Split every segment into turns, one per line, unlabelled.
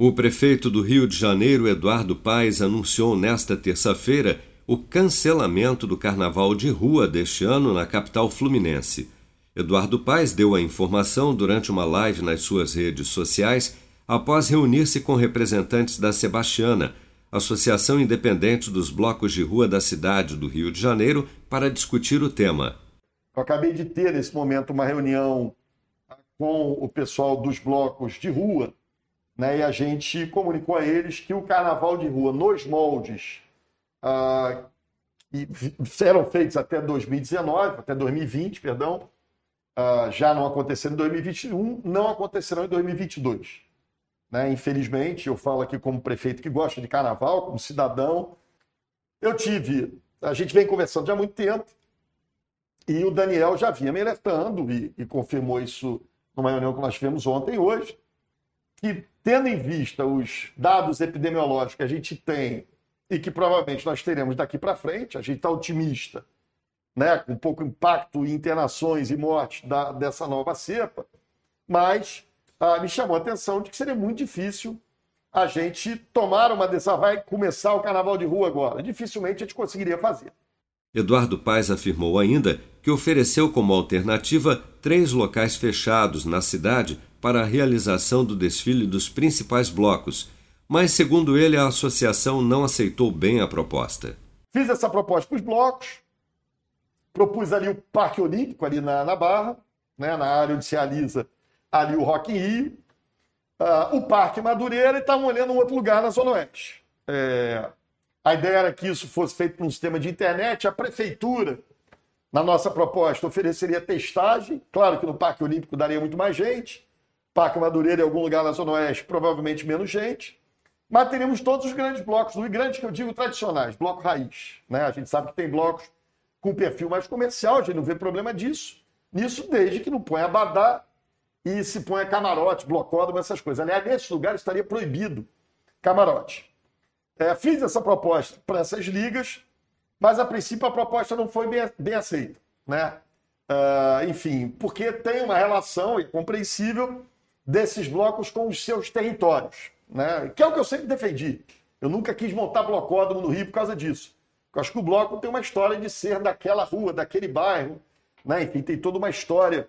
O prefeito do Rio de Janeiro, Eduardo Paes, anunciou nesta terça-feira o cancelamento do carnaval de rua deste ano na capital fluminense. Eduardo Paes deu a informação durante uma live nas suas redes sociais após reunir-se com representantes da Sebastiana, Associação Independente dos Blocos de Rua da cidade do Rio de Janeiro, para discutir o tema.
Eu acabei de ter nesse momento uma reunião com o pessoal dos blocos de rua né, e a gente comunicou a eles que o carnaval de rua nos moldes ah, que eram feitos até 2019, até 2020, perdão, ah, já não aconteceram em 2021, não acontecerão em 2022. Né? Infelizmente, eu falo aqui como prefeito que gosta de carnaval, como cidadão, eu tive, a gente vem conversando já há muito tempo, e o Daniel já vinha me alertando e, e confirmou isso numa reunião que nós tivemos ontem e hoje, que, tendo em vista os dados epidemiológicos que a gente tem e que provavelmente nós teremos daqui para frente, a gente está otimista, né, com pouco impacto em internações e mortes dessa nova cepa, mas ah, me chamou a atenção de que seria muito difícil a gente tomar uma ah, vai começar o carnaval de rua agora. Dificilmente a gente conseguiria fazer.
Eduardo Paes afirmou ainda que ofereceu como alternativa três locais fechados na cidade para a realização do desfile dos principais blocos, mas, segundo ele, a associação não aceitou bem a proposta.
Fiz essa proposta para os blocos, propus ali o Parque Olímpico, ali na, na Barra, né, na área onde se realiza ali o Rock in Rio, uh, o Parque Madureira e estavam olhando um outro lugar na Zona Oeste. É, a ideia era que isso fosse feito por um sistema de internet, a prefeitura, na nossa proposta, ofereceria testagem, claro que no Parque Olímpico daria muito mais gente, Parque Madureira em algum lugar na Zona Oeste, provavelmente menos gente. Mas teríamos todos os grandes blocos, os grandes que eu digo tradicionais, bloco raiz. Né? A gente sabe que tem blocos com perfil mais comercial, a gente não vê problema disso. Nisso, desde que não põe abadá e se põe camarote, blocódromo, essas coisas. Aliás, nesses lugares estaria proibido camarote. É, fiz essa proposta para essas ligas, mas a princípio a proposta não foi bem, bem aceita. Né? Uh, enfim, porque tem uma relação, é compreensível, desses blocos com os seus territórios, né? que é o que eu sempre defendi. Eu nunca quis montar blocódromo no Rio por causa disso. Eu acho que o bloco tem uma história de ser daquela rua, daquele bairro, né? enfim, tem toda uma história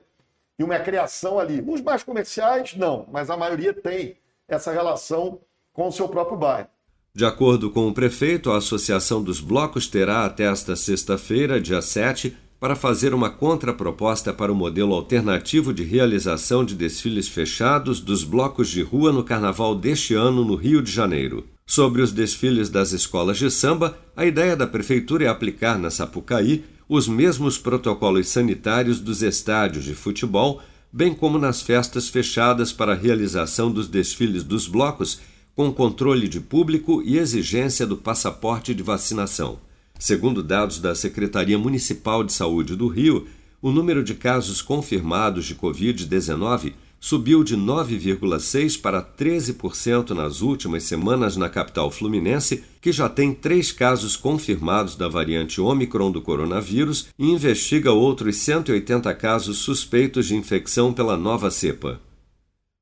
e uma criação ali. Os mais comerciais, não, mas a maioria tem essa relação com o seu próprio bairro.
De acordo com o prefeito, a Associação dos Blocos terá até esta sexta-feira, dia 7, para fazer uma contraproposta para o modelo alternativo de realização de desfiles fechados dos blocos de rua no carnaval deste ano no Rio de Janeiro. Sobre os desfiles das escolas de samba, a ideia da prefeitura é aplicar na Sapucaí os mesmos protocolos sanitários dos estádios de futebol, bem como nas festas fechadas para a realização dos desfiles dos blocos, com controle de público e exigência do passaporte de vacinação. Segundo dados da Secretaria Municipal de Saúde do Rio, o número de casos confirmados de Covid-19 subiu de 9,6% para 13% nas últimas semanas na capital fluminense, que já tem três casos confirmados da variante Omicron do coronavírus e investiga outros 180 casos suspeitos de infecção pela nova cepa.